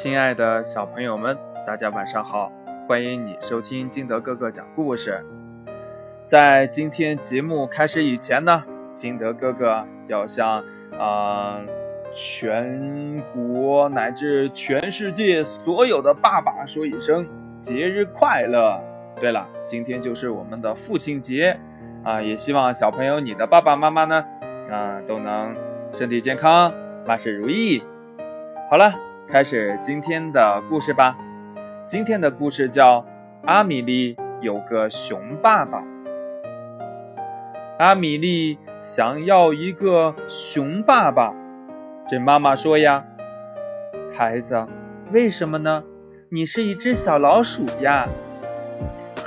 亲爱的小朋友们，大家晚上好！欢迎你收听金德哥哥讲故事。在今天节目开始以前呢，金德哥哥要向啊全国乃至全世界所有的爸爸说一声节日快乐。对了，今天就是我们的父亲节啊，也希望小朋友你的爸爸妈妈呢啊都能身体健康，万事如意。好了。开始今天的故事吧。今天的故事叫《阿米丽有个熊爸爸》。阿米丽想要一个熊爸爸，这妈妈说呀：“孩子，为什么呢？你是一只小老鼠呀。”“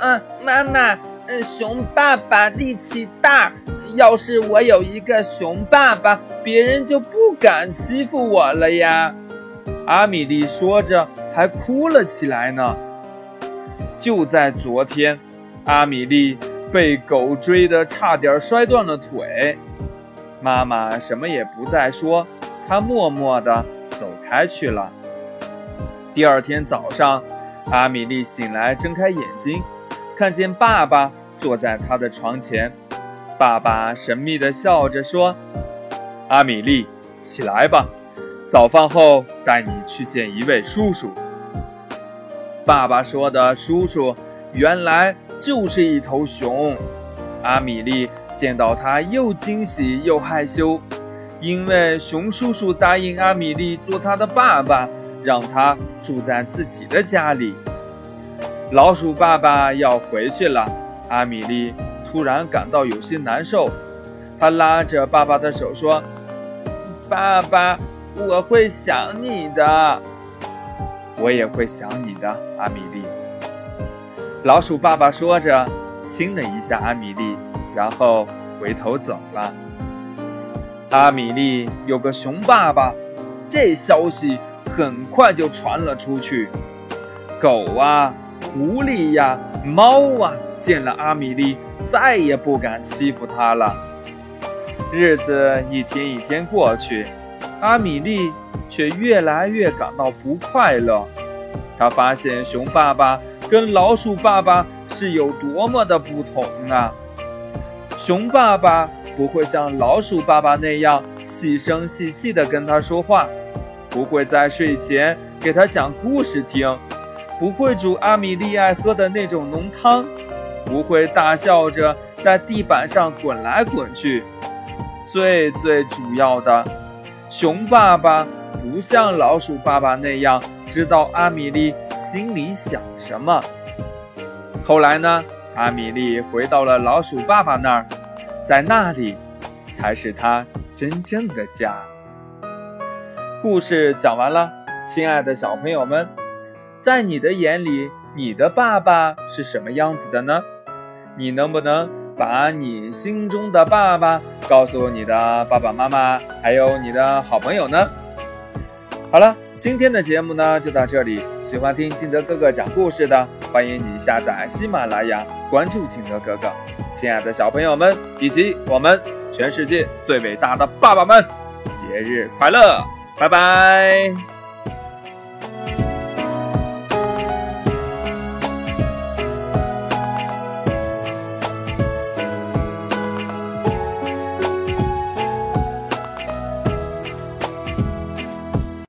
嗯，妈妈，嗯，熊爸爸力气大，要是我有一个熊爸爸，别人就不敢欺负我了呀。”阿米莉说着，还哭了起来呢。就在昨天，阿米莉被狗追得差点摔断了腿。妈妈什么也不再说，她默默地走开去了。第二天早上，阿米莉醒来，睁开眼睛，看见爸爸坐在她的床前。爸爸神秘地笑着说：“阿米莉，起来吧。”早饭后带你去见一位叔叔。爸爸说的叔叔，原来就是一头熊。阿米莉见到他又惊喜又害羞，因为熊叔叔答应阿米莉做他的爸爸，让他住在自己的家里。老鼠爸爸要回去了，阿米莉突然感到有些难受，她拉着爸爸的手说：“爸爸。”我会想你的，我也会想你的，阿米莉。老鼠爸爸说着，亲了一下阿米莉，然后回头走了。阿米莉有个熊爸爸，这消息很快就传了出去。狗啊，狐狸呀，猫啊，见了阿米莉，再也不敢欺负她了。日子一天一天过去。阿米莉却越来越感到不快乐。她发现熊爸爸跟老鼠爸爸是有多么的不同啊！熊爸爸不会像老鼠爸爸那样细声细气地跟他说话，不会在睡前给他讲故事听，不会煮阿米莉爱喝的那种浓汤，不会大笑着在地板上滚来滚去。最最主要的。熊爸爸不像老鼠爸爸那样知道阿米莉心里想什么。后来呢？阿米莉回到了老鼠爸爸那儿，在那里才是她真正的家。故事讲完了，亲爱的小朋友们，在你的眼里，你的爸爸是什么样子的呢？你能不能？把你心中的爸爸告诉你的爸爸妈妈，还有你的好朋友呢。好了，今天的节目呢就到这里。喜欢听金德哥哥讲故事的，欢迎你下载喜马拉雅，关注金德哥哥。亲爱的小朋友们，以及我们全世界最伟大的爸爸们，节日快乐！拜拜。